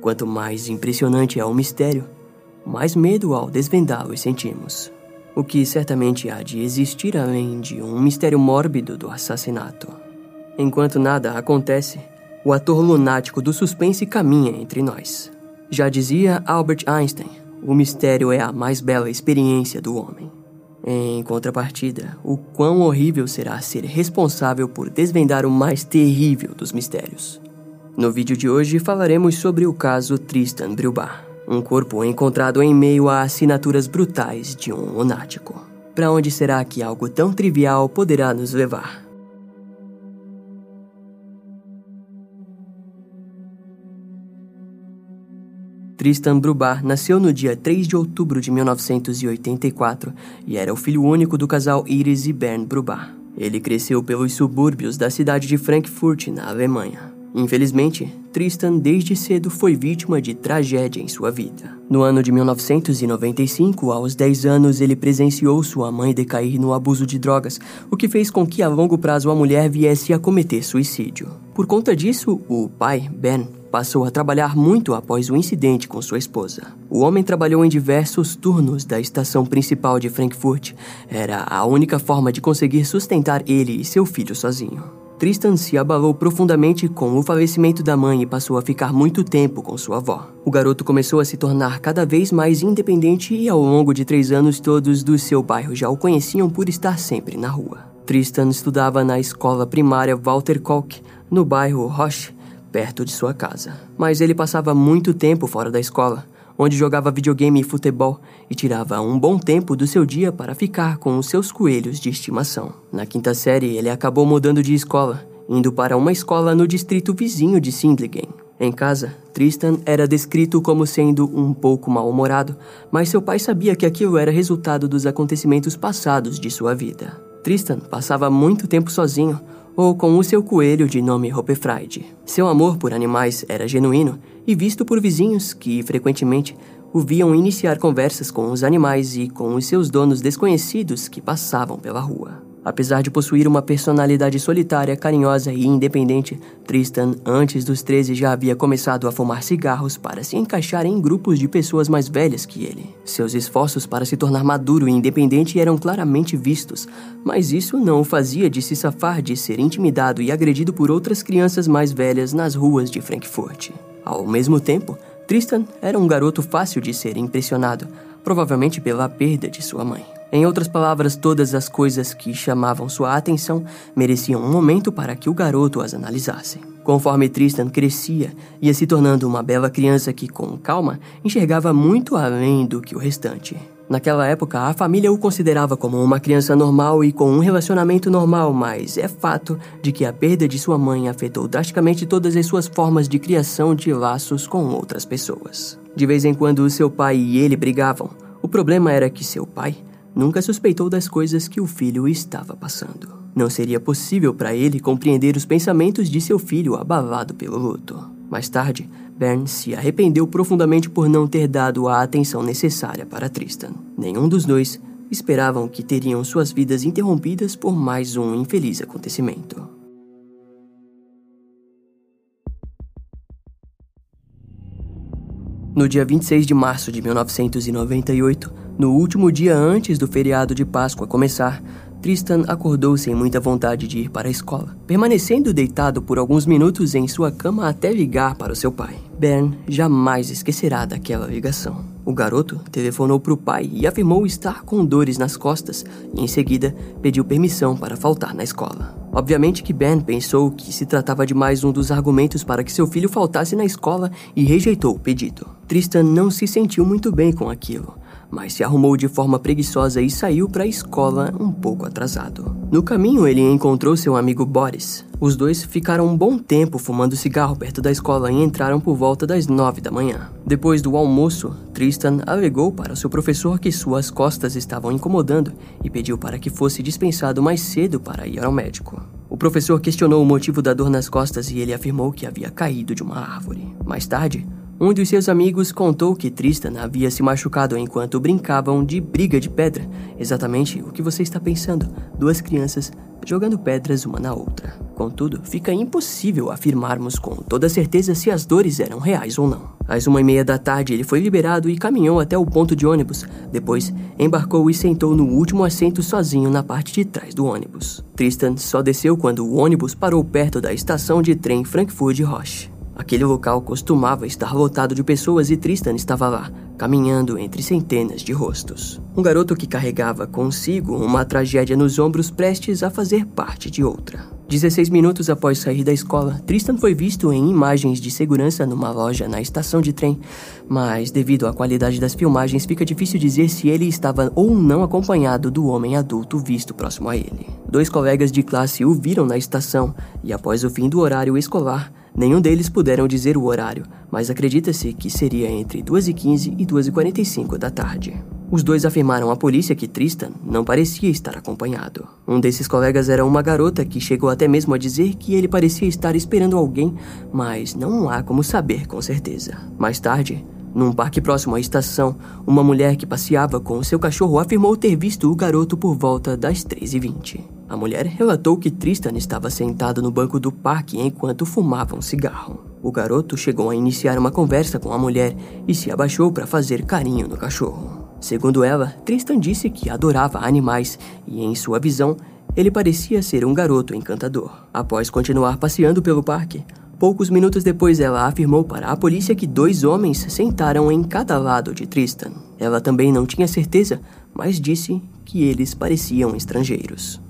Quanto mais impressionante é o mistério, mais medo ao desvendá-lo sentimos. O que certamente há de existir além de um mistério mórbido do assassinato. Enquanto nada acontece, o ator lunático do suspense caminha entre nós. Já dizia Albert Einstein: o mistério é a mais bela experiência do homem. Em contrapartida, o quão horrível será ser responsável por desvendar o mais terrível dos mistérios. No vídeo de hoje falaremos sobre o caso Tristan Brilbar, um corpo encontrado em meio a assinaturas brutais de um lunático. Para onde será que algo tão trivial poderá nos levar? Tristan Brubar nasceu no dia 3 de outubro de 1984 e era o filho único do casal Iris e Bernd Brubar. Ele cresceu pelos subúrbios da cidade de Frankfurt, na Alemanha. Infelizmente, Tristan desde cedo foi vítima de tragédia em sua vida. No ano de 1995, aos 10 anos, ele presenciou sua mãe decair no abuso de drogas, o que fez com que a longo prazo a mulher viesse a cometer suicídio. Por conta disso, o pai, Ben, passou a trabalhar muito após o incidente com sua esposa. O homem trabalhou em diversos turnos da estação principal de Frankfurt. Era a única forma de conseguir sustentar ele e seu filho sozinho. Tristan se abalou profundamente com o falecimento da mãe e passou a ficar muito tempo com sua avó. O garoto começou a se tornar cada vez mais independente e, ao longo de três anos, todos do seu bairro já o conheciam por estar sempre na rua. Tristan estudava na escola primária Walter Koch, no bairro Roche, perto de sua casa. Mas ele passava muito tempo fora da escola, onde jogava videogame e futebol e tirava um bom tempo do seu dia para ficar com os seus coelhos de estimação. Na quinta série, ele acabou mudando de escola, indo para uma escola no distrito vizinho de Sindlingen. Em casa, Tristan era descrito como sendo um pouco mal-humorado, mas seu pai sabia que aquilo era resultado dos acontecimentos passados de sua vida. Tristan passava muito tempo sozinho, ou com o seu coelho de nome Hopefried. Seu amor por animais era genuíno e visto por vizinhos que, frequentemente, o viam iniciar conversas com os animais e com os seus donos desconhecidos que passavam pela rua. Apesar de possuir uma personalidade solitária, carinhosa e independente, Tristan, antes dos 13, já havia começado a fumar cigarros para se encaixar em grupos de pessoas mais velhas que ele. Seus esforços para se tornar maduro e independente eram claramente vistos, mas isso não o fazia de se safar de ser intimidado e agredido por outras crianças mais velhas nas ruas de Frankfurt. Ao mesmo tempo, Tristan era um garoto fácil de ser impressionado, provavelmente pela perda de sua mãe. Em outras palavras, todas as coisas que chamavam sua atenção mereciam um momento para que o garoto as analisasse. Conforme Tristan crescia, ia se tornando uma bela criança que, com calma, enxergava muito além do que o restante. Naquela época, a família o considerava como uma criança normal e com um relacionamento normal, mas é fato de que a perda de sua mãe afetou drasticamente todas as suas formas de criação de laços com outras pessoas. De vez em quando, seu pai e ele brigavam. O problema era que seu pai nunca suspeitou das coisas que o filho estava passando. Não seria possível para ele compreender os pensamentos de seu filho abalado pelo luto. Mais tarde, Bern se arrependeu profundamente por não ter dado a atenção necessária para Tristan. Nenhum dos dois esperavam que teriam suas vidas interrompidas por mais um infeliz acontecimento. No dia 26 de março de 1998, no último dia antes do feriado de Páscoa começar, Tristan acordou sem muita vontade de ir para a escola, permanecendo deitado por alguns minutos em sua cama até ligar para o seu pai. Ben jamais esquecerá daquela ligação. O garoto telefonou para o pai e afirmou estar com dores nas costas e, em seguida, pediu permissão para faltar na escola. Obviamente que Ben pensou que se tratava de mais um dos argumentos para que seu filho faltasse na escola e rejeitou o pedido. Tristan não se sentiu muito bem com aquilo mas se arrumou de forma preguiçosa e saiu para a escola um pouco atrasado. No caminho, ele encontrou seu amigo Boris. Os dois ficaram um bom tempo fumando cigarro perto da escola e entraram por volta das nove da manhã. Depois do almoço, Tristan alegou para seu professor que suas costas estavam incomodando e pediu para que fosse dispensado mais cedo para ir ao médico. O professor questionou o motivo da dor nas costas e ele afirmou que havia caído de uma árvore. Mais tarde, um dos seus amigos contou que Tristan havia se machucado enquanto brincavam de briga de pedra. Exatamente o que você está pensando: duas crianças jogando pedras uma na outra. Contudo, fica impossível afirmarmos com toda certeza se as dores eram reais ou não. Às uma e meia da tarde, ele foi liberado e caminhou até o ponto de ônibus. Depois, embarcou e sentou no último assento sozinho na parte de trás do ônibus. Tristan só desceu quando o ônibus parou perto da estação de trem Frankfurt Roche. Aquele local costumava estar lotado de pessoas e Tristan estava lá, caminhando entre centenas de rostos. Um garoto que carregava consigo uma tragédia nos ombros prestes a fazer parte de outra. 16 minutos após sair da escola, Tristan foi visto em imagens de segurança numa loja na estação de trem, mas devido à qualidade das filmagens fica difícil dizer se ele estava ou não acompanhado do homem adulto visto próximo a ele. Dois colegas de classe o viram na estação e após o fim do horário escolar, nenhum deles puderam dizer o horário, mas acredita-se que seria entre 2h15 e 2h45 da tarde. Os dois afirmaram à polícia que Tristan não parecia estar acompanhado. Um desses colegas era uma garota que chegou até mesmo a dizer que ele parecia estar esperando alguém, mas não há como saber com certeza. Mais tarde, num parque próximo à estação, uma mulher que passeava com seu cachorro afirmou ter visto o garoto por volta das 3h20. A mulher relatou que Tristan estava sentado no banco do parque enquanto fumava um cigarro. O garoto chegou a iniciar uma conversa com a mulher e se abaixou para fazer carinho no cachorro. Segundo ela, Tristan disse que adorava animais e, em sua visão, ele parecia ser um garoto encantador. Após continuar passeando pelo parque, poucos minutos depois ela afirmou para a polícia que dois homens sentaram em cada lado de Tristan. Ela também não tinha certeza, mas disse que eles pareciam estrangeiros.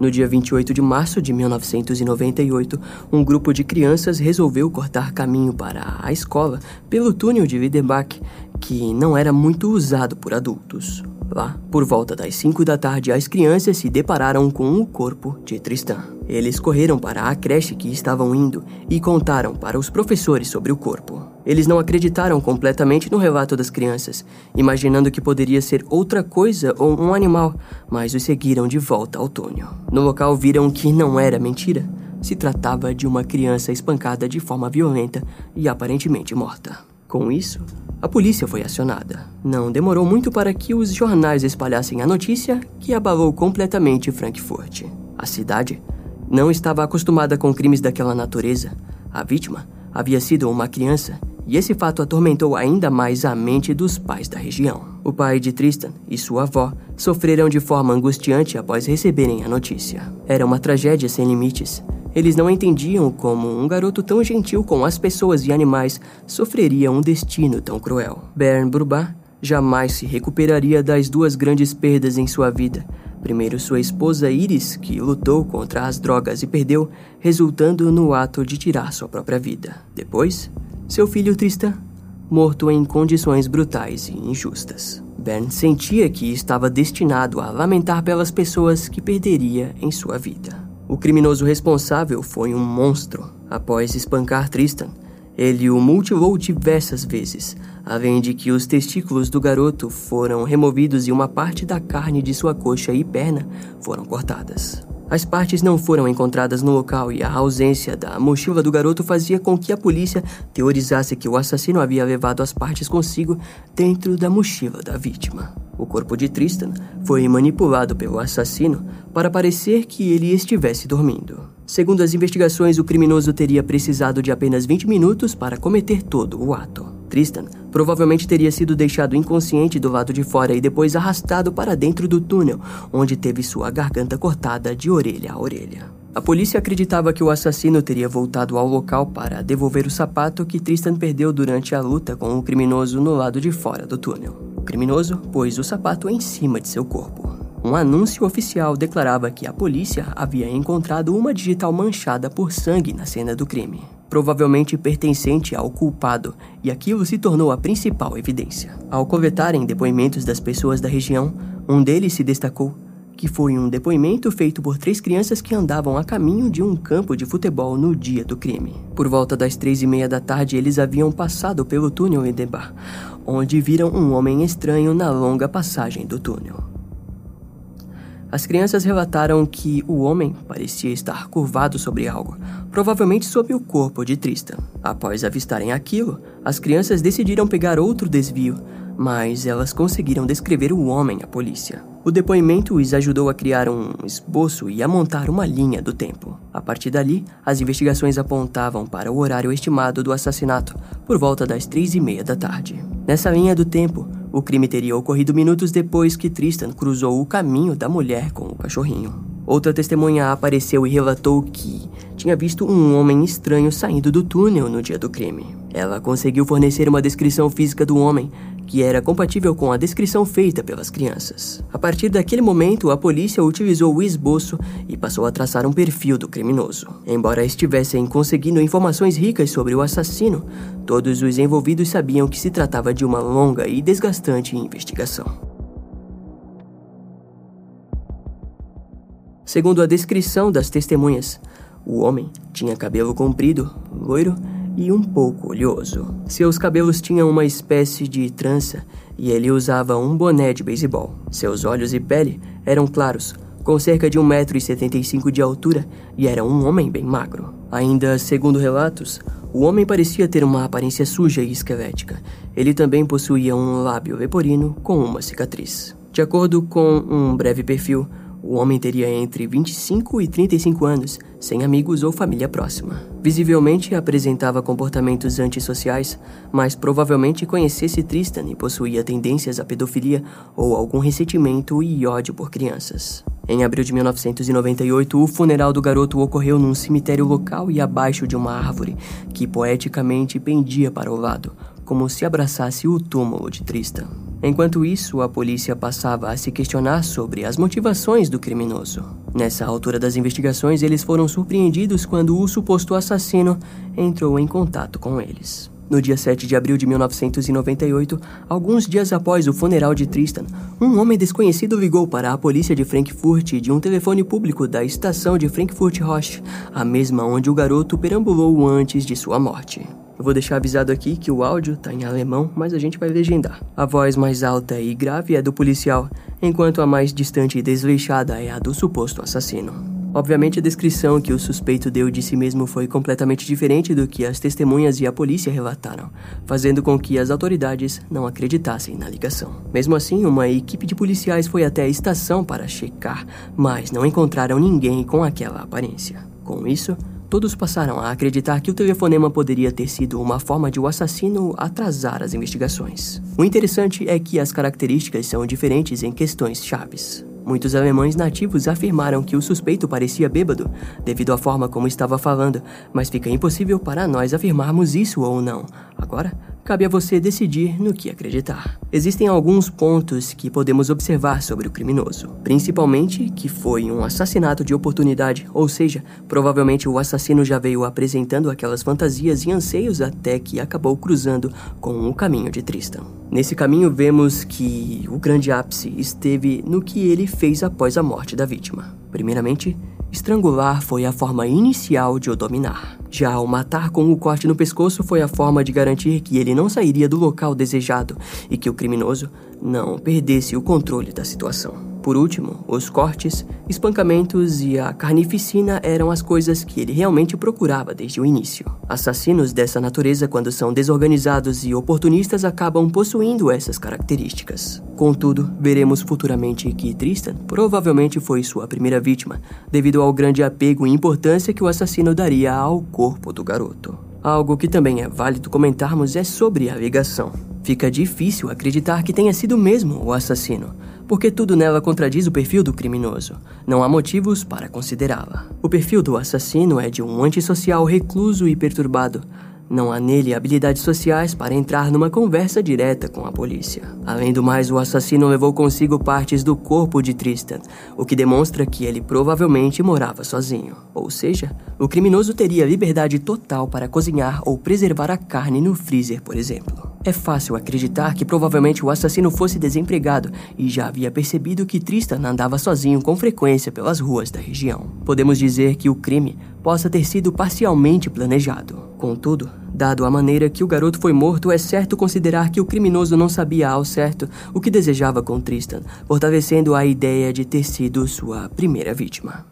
No dia 28 de março de 1998, um grupo de crianças resolveu cortar caminho para a escola pelo túnel de Widenbach, que não era muito usado por adultos. Lá, por volta das 5 da tarde, as crianças se depararam com o corpo de Tristan. Eles correram para a creche que estavam indo e contaram para os professores sobre o corpo. Eles não acreditaram completamente no relato das crianças, imaginando que poderia ser outra coisa ou um animal, mas os seguiram de volta ao túnel. No local viram que não era mentira. Se tratava de uma criança espancada de forma violenta e aparentemente morta. Com isso, a polícia foi acionada. Não demorou muito para que os jornais espalhassem a notícia que abalou completamente Frankfurt. A cidade não estava acostumada com crimes daquela natureza. A vítima havia sido uma criança e esse fato atormentou ainda mais a mente dos pais da região. O pai de Tristan e sua avó sofreram de forma angustiante após receberem a notícia. Era uma tragédia sem limites eles não entendiam como um garoto tão gentil com as pessoas e animais sofreria um destino tão cruel. Bern Brubar jamais se recuperaria das duas grandes perdas em sua vida. Primeiro, sua esposa Iris, que lutou contra as drogas e perdeu, resultando no ato de tirar sua própria vida. Depois, seu filho Tristan, morto em condições brutais e injustas. Bern sentia que estava destinado a lamentar pelas pessoas que perderia em sua vida. O criminoso responsável foi um monstro. Após espancar Tristan, ele o mutilou diversas vezes, além de que os testículos do garoto foram removidos e uma parte da carne de sua coxa e perna foram cortadas. As partes não foram encontradas no local e a ausência da mochila do garoto fazia com que a polícia teorizasse que o assassino havia levado as partes consigo dentro da mochila da vítima. O corpo de Tristan foi manipulado pelo assassino para parecer que ele estivesse dormindo. Segundo as investigações, o criminoso teria precisado de apenas 20 minutos para cometer todo o ato. Tristan provavelmente teria sido deixado inconsciente do lado de fora e depois arrastado para dentro do túnel, onde teve sua garganta cortada de orelha a orelha. A polícia acreditava que o assassino teria voltado ao local para devolver o sapato que Tristan perdeu durante a luta com o criminoso no lado de fora do túnel criminoso pôs o sapato em cima de seu corpo. Um anúncio oficial declarava que a polícia havia encontrado uma digital manchada por sangue na cena do crime, provavelmente pertencente ao culpado, e aquilo se tornou a principal evidência. Ao coletarem depoimentos das pessoas da região, um deles se destacou que foi um depoimento feito por três crianças que andavam a caminho de um campo de futebol no dia do crime. Por volta das três e meia da tarde, eles haviam passado pelo túnel Edebar, onde viram um homem estranho na longa passagem do túnel. As crianças relataram que o homem parecia estar curvado sobre algo, provavelmente sobre o corpo de Tristan. Após avistarem aquilo, as crianças decidiram pegar outro desvio, mas elas conseguiram descrever o homem à polícia. O depoimento os ajudou a criar um esboço e a montar uma linha do tempo. A partir dali, as investigações apontavam para o horário estimado do assassinato, por volta das três e meia da tarde. Nessa linha do tempo, o crime teria ocorrido minutos depois que Tristan cruzou o caminho da mulher com o cachorrinho. Outra testemunha apareceu e relatou que tinha visto um homem estranho saindo do túnel no dia do crime. Ela conseguiu fornecer uma descrição física do homem que era compatível com a descrição feita pelas crianças. A partir daquele momento, a polícia utilizou o esboço e passou a traçar um perfil do criminoso. Embora estivessem conseguindo informações ricas sobre o assassino, todos os envolvidos sabiam que se tratava de uma longa e desgastante investigação. Segundo a descrição das testemunhas, o homem tinha cabelo comprido, loiro e um pouco olhoso. Seus cabelos tinham uma espécie de trança e ele usava um boné de beisebol. Seus olhos e pele eram claros, com cerca de 1,75m de altura e era um homem bem magro. Ainda segundo relatos, o homem parecia ter uma aparência suja e esquelética. Ele também possuía um lábio leporino com uma cicatriz. De acordo com um breve perfil, o homem teria entre 25 e 35 anos, sem amigos ou família próxima. Visivelmente apresentava comportamentos antissociais, mas provavelmente conhecesse Tristan e possuía tendências à pedofilia ou algum ressentimento e ódio por crianças. Em abril de 1998, o funeral do garoto ocorreu num cemitério local e abaixo de uma árvore que poeticamente pendia para o lado, como se abraçasse o túmulo de Tristan. Enquanto isso, a polícia passava a se questionar sobre as motivações do criminoso. Nessa altura das investigações, eles foram surpreendidos quando o suposto assassino entrou em contato com eles. No dia 7 de abril de 1998, alguns dias após o funeral de Tristan, um homem desconhecido ligou para a polícia de Frankfurt de um telefone público da estação de Frankfurt Roche, a mesma onde o garoto perambulou antes de sua morte. Eu vou deixar avisado aqui que o áudio tá em alemão, mas a gente vai legendar. A voz mais alta e grave é do policial, enquanto a mais distante e desleixada é a do suposto assassino. Obviamente, a descrição que o suspeito deu de si mesmo foi completamente diferente do que as testemunhas e a polícia relataram, fazendo com que as autoridades não acreditassem na ligação. Mesmo assim, uma equipe de policiais foi até a estação para checar, mas não encontraram ninguém com aquela aparência. Com isso, Todos passaram a acreditar que o telefonema poderia ter sido uma forma de o assassino atrasar as investigações. O interessante é que as características são diferentes em questões chaves. Muitos alemães nativos afirmaram que o suspeito parecia bêbado devido à forma como estava falando, mas fica impossível para nós afirmarmos isso ou não. Agora, cabe a você decidir no que acreditar. Existem alguns pontos que podemos observar sobre o criminoso, principalmente que foi um assassinato de oportunidade, ou seja, provavelmente o assassino já veio apresentando aquelas fantasias e anseios até que acabou cruzando com o caminho de Tristan. Nesse caminho vemos que o grande ápice esteve no que ele fez após a morte da vítima. Primeiramente, Estrangular foi a forma inicial de o dominar. Já o matar com o corte no pescoço foi a forma de garantir que ele não sairia do local desejado e que o criminoso não perdesse o controle da situação. Por último, os cortes, espancamentos e a carnificina eram as coisas que ele realmente procurava desde o início. Assassinos dessa natureza, quando são desorganizados e oportunistas, acabam possuindo essas características. Contudo, veremos futuramente que Tristan provavelmente foi sua primeira vítima, devido ao grande apego e importância que o assassino daria ao corpo do garoto. Algo que também é válido comentarmos é sobre a ligação. Fica difícil acreditar que tenha sido mesmo o assassino, porque tudo nela contradiz o perfil do criminoso. Não há motivos para considerá-la. O perfil do assassino é de um antissocial recluso e perturbado, não há nele habilidades sociais para entrar numa conversa direta com a polícia. Além do mais, o assassino levou consigo partes do corpo de Tristan, o que demonstra que ele provavelmente morava sozinho. Ou seja, o criminoso teria liberdade total para cozinhar ou preservar a carne no freezer, por exemplo. É fácil acreditar que provavelmente o assassino fosse desempregado e já havia percebido que Tristan andava sozinho com frequência pelas ruas da região. Podemos dizer que o crime possa ter sido parcialmente planejado. Contudo, Dado a maneira que o garoto foi morto, é certo considerar que o criminoso não sabia ao certo o que desejava com Tristan, fortalecendo a ideia de ter sido sua primeira vítima.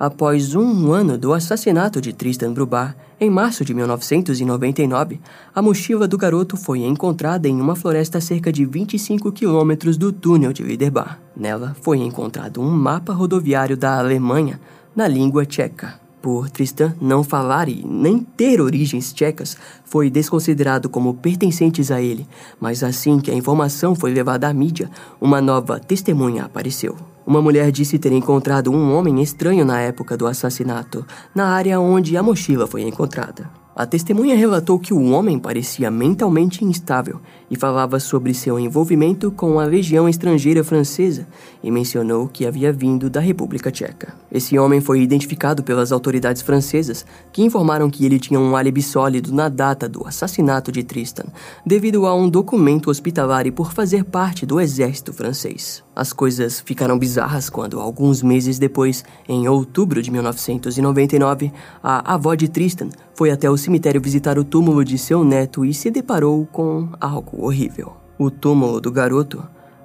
Após um ano do assassinato de Tristan Brubar, em março de 1999, a mochila do garoto foi encontrada em uma floresta a cerca de 25 quilômetros do túnel de Widerbach. Nela foi encontrado um mapa rodoviário da Alemanha na língua tcheca. Por Tristan não falar e nem ter origens tchecas, foi desconsiderado como pertencentes a ele, mas assim que a informação foi levada à mídia, uma nova testemunha apareceu. Uma mulher disse ter encontrado um homem estranho na época do assassinato, na área onde a mochila foi encontrada. A testemunha relatou que o homem parecia mentalmente instável e falava sobre seu envolvimento com a legião estrangeira francesa e mencionou que havia vindo da República Tcheca. Esse homem foi identificado pelas autoridades francesas, que informaram que ele tinha um álibi sólido na data do assassinato de Tristan, devido a um documento hospitalar e por fazer parte do exército francês. As coisas ficaram bizarras quando, alguns meses depois, em outubro de 1999, a avó de Tristan foi até o cemitério visitar o túmulo de seu neto e se deparou com algo horrível. O túmulo do garoto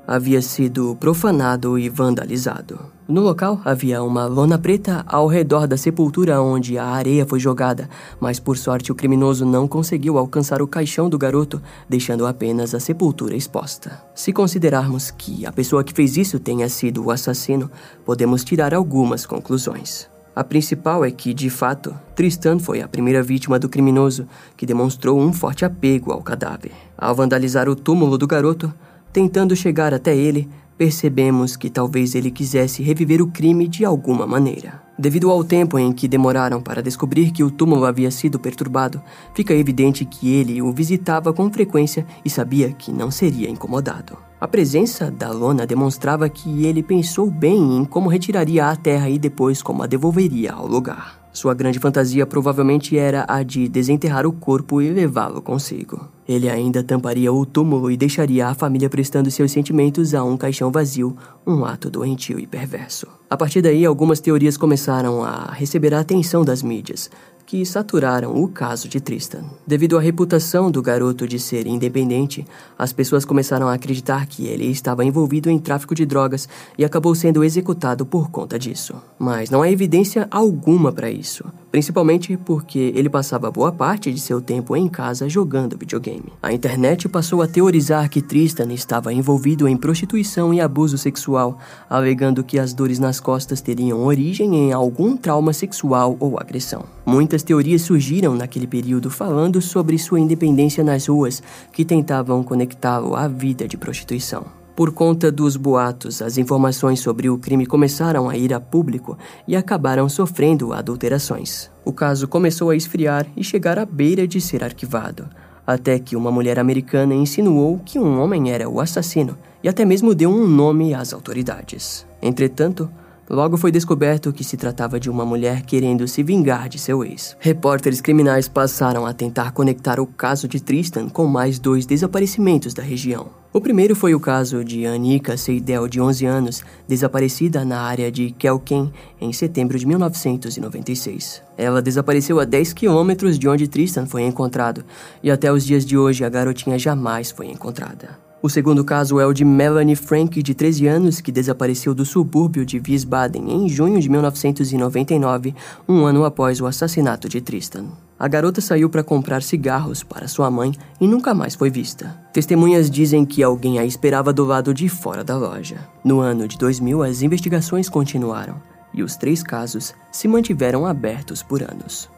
havia sido profanado e vandalizado. No local havia uma lona preta ao redor da sepultura onde a areia foi jogada, mas por sorte o criminoso não conseguiu alcançar o caixão do garoto, deixando apenas a sepultura exposta. Se considerarmos que a pessoa que fez isso tenha sido o assassino, podemos tirar algumas conclusões. A principal é que, de fato, Tristan foi a primeira vítima do criminoso que demonstrou um forte apego ao cadáver. Ao vandalizar o túmulo do garoto, Tentando chegar até ele, percebemos que talvez ele quisesse reviver o crime de alguma maneira. Devido ao tempo em que demoraram para descobrir que o túmulo havia sido perturbado, fica evidente que ele o visitava com frequência e sabia que não seria incomodado. A presença da lona demonstrava que ele pensou bem em como retiraria a terra e depois como a devolveria ao lugar. Sua grande fantasia provavelmente era a de desenterrar o corpo e levá-lo consigo. Ele ainda tamparia o túmulo e deixaria a família prestando seus sentimentos a um caixão vazio, um ato doentio e perverso. A partir daí, algumas teorias começaram a receber a atenção das mídias, que saturaram o caso de Tristan. Devido à reputação do garoto de ser independente, as pessoas começaram a acreditar que ele estava envolvido em tráfico de drogas e acabou sendo executado por conta disso. Mas não há evidência alguma para isso, principalmente porque ele passava boa parte de seu tempo em casa jogando videogame. A internet passou a teorizar que Tristan estava envolvido em prostituição e abuso sexual, alegando que as dores nas costas teriam origem em algum trauma sexual ou agressão. Muitas teorias surgiram naquele período falando sobre sua independência nas ruas, que tentavam conectá-lo à vida de prostituição. Por conta dos boatos, as informações sobre o crime começaram a ir a público e acabaram sofrendo adulterações. O caso começou a esfriar e chegar à beira de ser arquivado, até que uma mulher americana insinuou que um homem era o assassino e até mesmo deu um nome às autoridades. Entretanto, Logo foi descoberto que se tratava de uma mulher querendo se vingar de seu ex. Repórteres criminais passaram a tentar conectar o caso de Tristan com mais dois desaparecimentos da região. O primeiro foi o caso de Anika Seidel, de 11 anos, desaparecida na área de Kelken em setembro de 1996. Ela desapareceu a 10 quilômetros de onde Tristan foi encontrado, e até os dias de hoje a garotinha jamais foi encontrada. O segundo caso é o de Melanie Frank, de 13 anos, que desapareceu do subúrbio de Wiesbaden em junho de 1999, um ano após o assassinato de Tristan. A garota saiu para comprar cigarros para sua mãe e nunca mais foi vista. Testemunhas dizem que alguém a esperava do lado de fora da loja. No ano de 2000, as investigações continuaram e os três casos se mantiveram abertos por anos.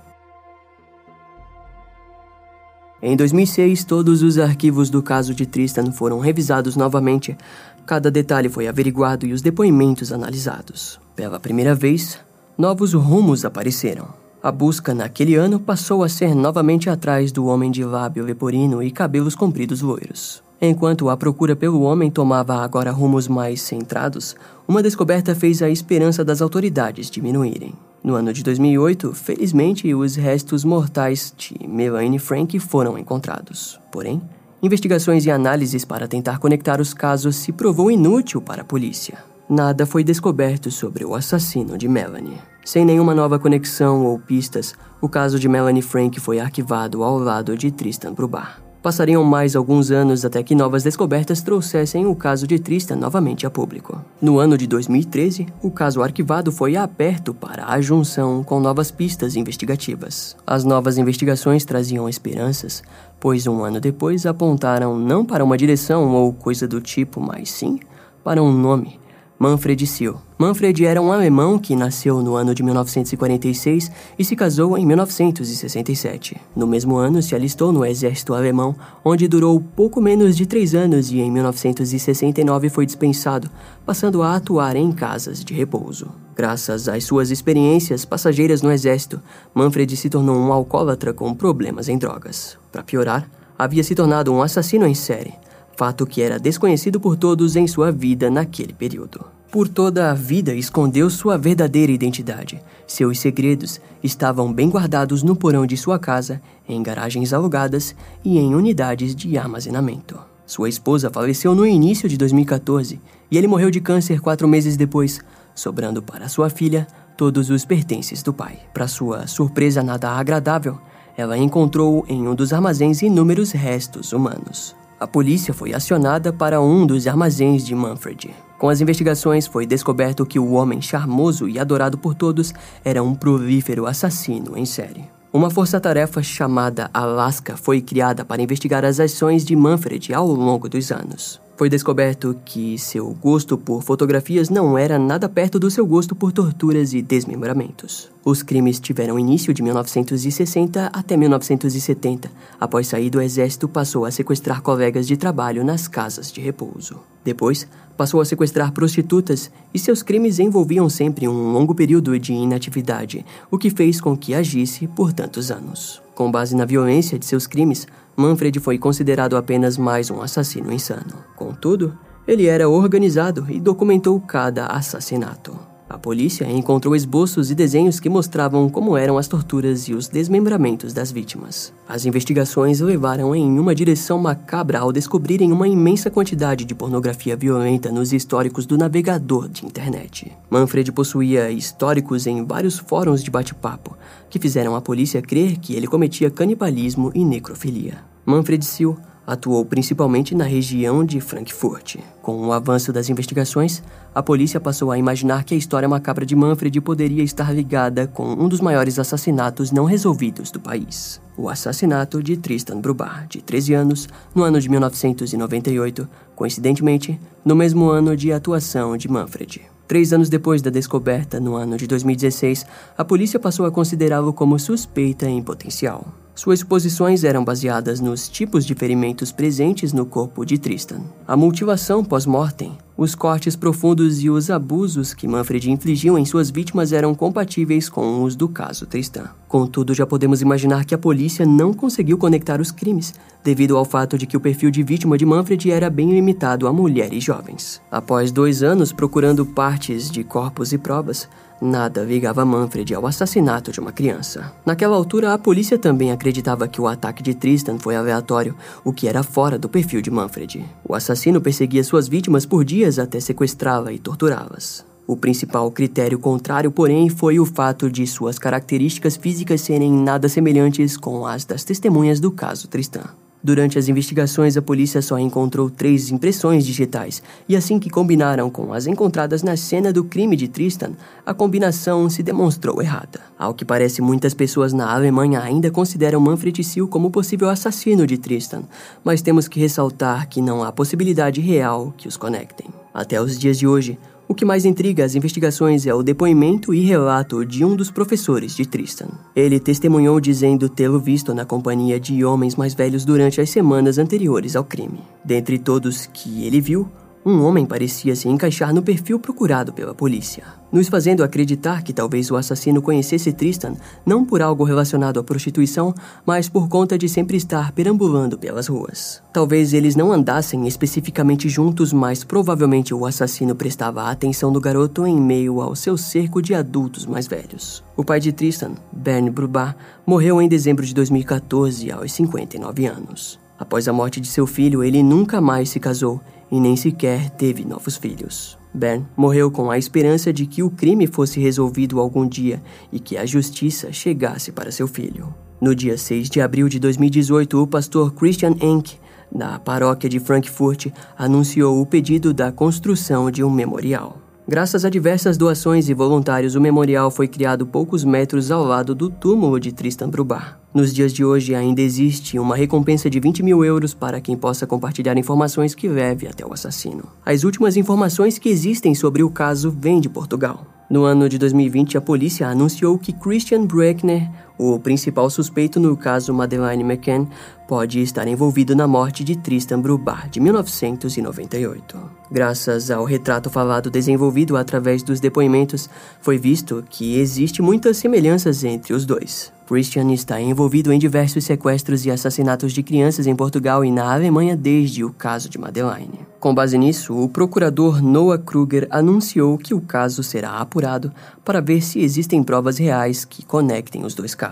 Em 2006, todos os arquivos do caso de Tristan foram revisados novamente. Cada detalhe foi averiguado e os depoimentos analisados. Pela primeira vez, novos rumos apareceram. A busca naquele ano passou a ser novamente atrás do homem de lábio leporino e cabelos compridos loiros. Enquanto a procura pelo homem tomava agora rumos mais centrados, uma descoberta fez a esperança das autoridades diminuírem. No ano de 2008, felizmente, os restos mortais de Melanie Frank foram encontrados. Porém, investigações e análises para tentar conectar os casos se provou inútil para a polícia. nada foi descoberto sobre o assassino de Melanie. Sem nenhuma nova conexão ou pistas, o caso de Melanie Frank foi arquivado ao lado de Tristan Brubar. Passariam mais alguns anos até que novas descobertas trouxessem o caso de Tristan novamente a público. No ano de 2013, o caso arquivado foi aberto para a junção com novas pistas investigativas. As novas investigações traziam esperanças, pois um ano depois apontaram não para uma direção ou coisa do tipo, mas sim para um nome Manfred Seal. Manfred era um alemão que nasceu no ano de 1946 e se casou em 1967. No mesmo ano, se alistou no exército alemão, onde durou pouco menos de três anos e em 1969 foi dispensado, passando a atuar em casas de repouso. Graças às suas experiências passageiras no exército, Manfred se tornou um alcoólatra com problemas em drogas. Para piorar, havia se tornado um assassino em série fato que era desconhecido por todos em sua vida naquele período. Por toda a vida escondeu sua verdadeira identidade. Seus segredos estavam bem guardados no porão de sua casa, em garagens alugadas e em unidades de armazenamento. Sua esposa faleceu no início de 2014 e ele morreu de câncer quatro meses depois, sobrando para sua filha todos os pertences do pai. Para sua surpresa nada agradável, ela encontrou em um dos armazéns inúmeros restos humanos. A polícia foi acionada para um dos armazéns de Manfred. Com as investigações, foi descoberto que o homem charmoso e adorado por todos era um prolífero assassino em série. Uma força-tarefa chamada Alaska foi criada para investigar as ações de Manfred ao longo dos anos. Foi descoberto que seu gosto por fotografias não era nada perto do seu gosto por torturas e desmembramentos. Os crimes tiveram início de 1960 até 1970. Após sair do exército, passou a sequestrar colegas de trabalho nas casas de repouso. Depois, passou a sequestrar prostitutas e seus crimes envolviam sempre um longo período de inatividade, o que fez com que agisse por tantos anos. Com base na violência de seus crimes, Manfred foi considerado apenas mais um assassino insano. Contudo, ele era organizado e documentou cada assassinato. A polícia encontrou esboços e desenhos que mostravam como eram as torturas e os desmembramentos das vítimas. As investigações levaram em uma direção macabra ao descobrirem uma imensa quantidade de pornografia violenta nos históricos do navegador de internet. Manfred possuía históricos em vários fóruns de bate-papo, que fizeram a polícia crer que ele cometia canibalismo e necrofilia. Manfred Seal atuou principalmente na região de Frankfurt. Com o avanço das investigações, a polícia passou a imaginar que a história macabra de Manfred poderia estar ligada com um dos maiores assassinatos não resolvidos do país. O assassinato de Tristan Brubar, de 13 anos, no ano de 1998, coincidentemente, no mesmo ano de atuação de Manfred. Três anos depois da descoberta, no ano de 2016, a polícia passou a considerá-lo como suspeita em potencial. Suas suposições eram baseadas nos tipos de ferimentos presentes no corpo de Tristan, a mutilação pós-mortem, os cortes profundos e os abusos que Manfred infligiu em suas vítimas eram compatíveis com os do caso Tristan. Contudo, já podemos imaginar que a polícia não conseguiu conectar os crimes, devido ao fato de que o perfil de vítima de Manfred era bem limitado a mulheres jovens. Após dois anos procurando partes de corpos e provas, Nada ligava Manfred ao assassinato de uma criança. Naquela altura, a polícia também acreditava que o ataque de Tristan foi aleatório, o que era fora do perfil de Manfred. O assassino perseguia suas vítimas por dias até sequestrá-la e torturá-las. O principal critério contrário, porém, foi o fato de suas características físicas serem nada semelhantes com as das testemunhas do caso Tristan. Durante as investigações, a polícia só encontrou três impressões digitais, e assim que combinaram com as encontradas na cena do crime de Tristan, a combinação se demonstrou errada. Ao que parece, muitas pessoas na Alemanha ainda consideram Manfred Seal como possível assassino de Tristan, mas temos que ressaltar que não há possibilidade real que os conectem. Até os dias de hoje, o que mais intriga as investigações é o depoimento e relato de um dos professores de Tristan. Ele testemunhou dizendo tê-lo visto na companhia de homens mais velhos durante as semanas anteriores ao crime. Dentre todos que ele viu, um homem parecia se encaixar no perfil procurado pela polícia, nos fazendo acreditar que talvez o assassino conhecesse Tristan não por algo relacionado à prostituição, mas por conta de sempre estar perambulando pelas ruas. Talvez eles não andassem especificamente juntos, mas provavelmente o assassino prestava atenção no garoto em meio ao seu cerco de adultos mais velhos. O pai de Tristan, Bernie Brubar, morreu em dezembro de 2014 aos 59 anos. Após a morte de seu filho, ele nunca mais se casou e nem sequer teve novos filhos. Ben morreu com a esperança de que o crime fosse resolvido algum dia e que a justiça chegasse para seu filho. No dia 6 de abril de 2018, o pastor Christian Enck, da paróquia de Frankfurt, anunciou o pedido da construção de um memorial. Graças a diversas doações e voluntários, o memorial foi criado poucos metros ao lado do túmulo de Tristan Brubar. Nos dias de hoje, ainda existe uma recompensa de 20 mil euros para quem possa compartilhar informações que leve até o assassino. As últimas informações que existem sobre o caso vêm de Portugal. No ano de 2020, a polícia anunciou que Christian Breckner, o principal suspeito no caso Madeleine McCann, pode estar envolvido na morte de Tristan Brubar, de 1998. Graças ao retrato falado desenvolvido através dos depoimentos, foi visto que existe muitas semelhanças entre os dois. Christian está envolvido em diversos sequestros e assassinatos de crianças em Portugal e na Alemanha desde o caso de Madeleine. Com base nisso, o procurador Noah Kruger anunciou que o caso será apurado para ver se existem provas reais que conectem os dois casos.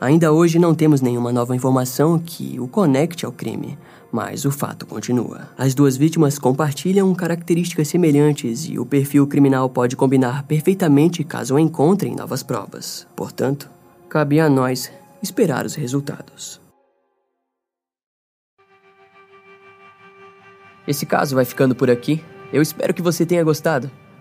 Ainda hoje não temos nenhuma nova informação que o conecte ao crime, mas o fato continua. As duas vítimas compartilham características semelhantes e o perfil criminal pode combinar perfeitamente caso encontrem novas provas. Portanto, cabe a nós esperar os resultados. Esse caso vai ficando por aqui. Eu espero que você tenha gostado.